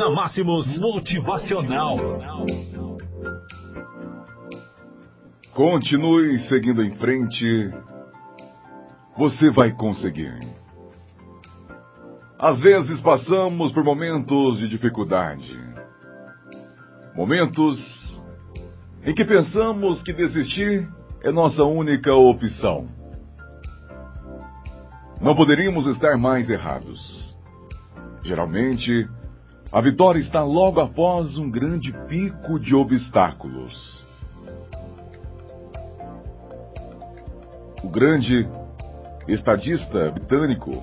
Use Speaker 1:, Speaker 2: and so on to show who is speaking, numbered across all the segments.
Speaker 1: Na Máximos Motivacional.
Speaker 2: Continue seguindo em frente. Você vai conseguir. Às vezes passamos por momentos de dificuldade. Momentos em que pensamos que desistir é nossa única opção. Não poderíamos estar mais errados. Geralmente, a vitória está logo após um grande pico de obstáculos. O grande estadista britânico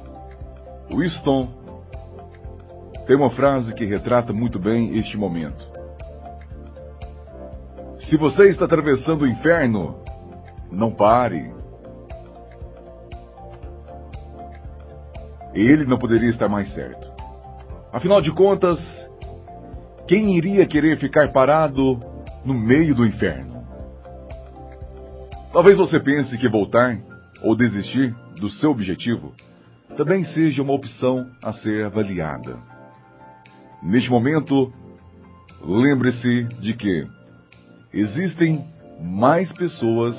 Speaker 2: Winston tem uma frase que retrata muito bem este momento. Se você está atravessando o inferno, não pare. Ele não poderia estar mais certo. Afinal de contas, quem iria querer ficar parado no meio do inferno? Talvez você pense que voltar ou desistir do seu objetivo também seja uma opção a ser avaliada. Neste momento, lembre-se de que existem mais pessoas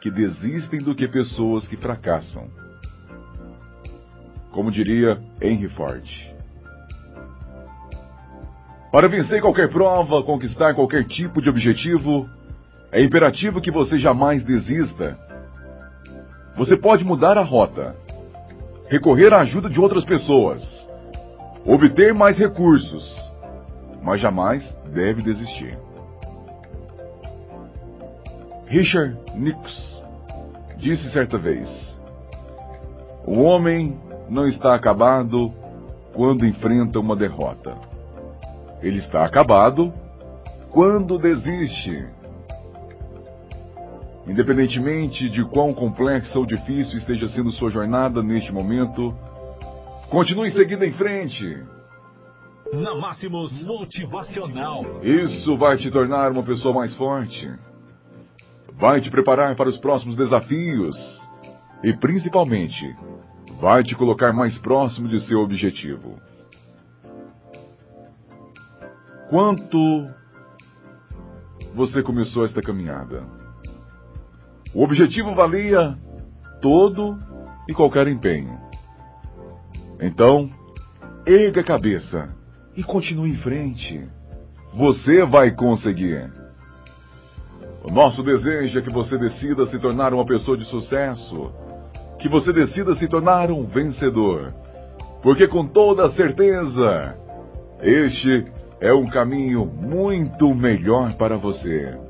Speaker 2: que desistem do que pessoas que fracassam. Como diria Henry Ford. Para vencer qualquer prova, conquistar qualquer tipo de objetivo, é imperativo que você jamais desista. Você pode mudar a rota, recorrer à ajuda de outras pessoas, obter mais recursos, mas jamais deve desistir. Richard Nix disse certa vez: O homem não está acabado quando enfrenta uma derrota. Ele está acabado quando desiste. Independentemente de quão complexa ou difícil esteja sendo sua jornada neste momento, continue seguindo em frente.
Speaker 1: Na Máximos Motivacional.
Speaker 2: Isso vai te tornar uma pessoa mais forte. Vai te preparar para os próximos desafios. E principalmente, vai te colocar mais próximo de seu objetivo. Quanto você começou esta caminhada? O objetivo valia todo e qualquer empenho. Então, erga a cabeça e continue em frente. Você vai conseguir. O nosso desejo é que você decida se tornar uma pessoa de sucesso, que você decida se tornar um vencedor, porque com toda certeza, este é um caminho muito melhor para você.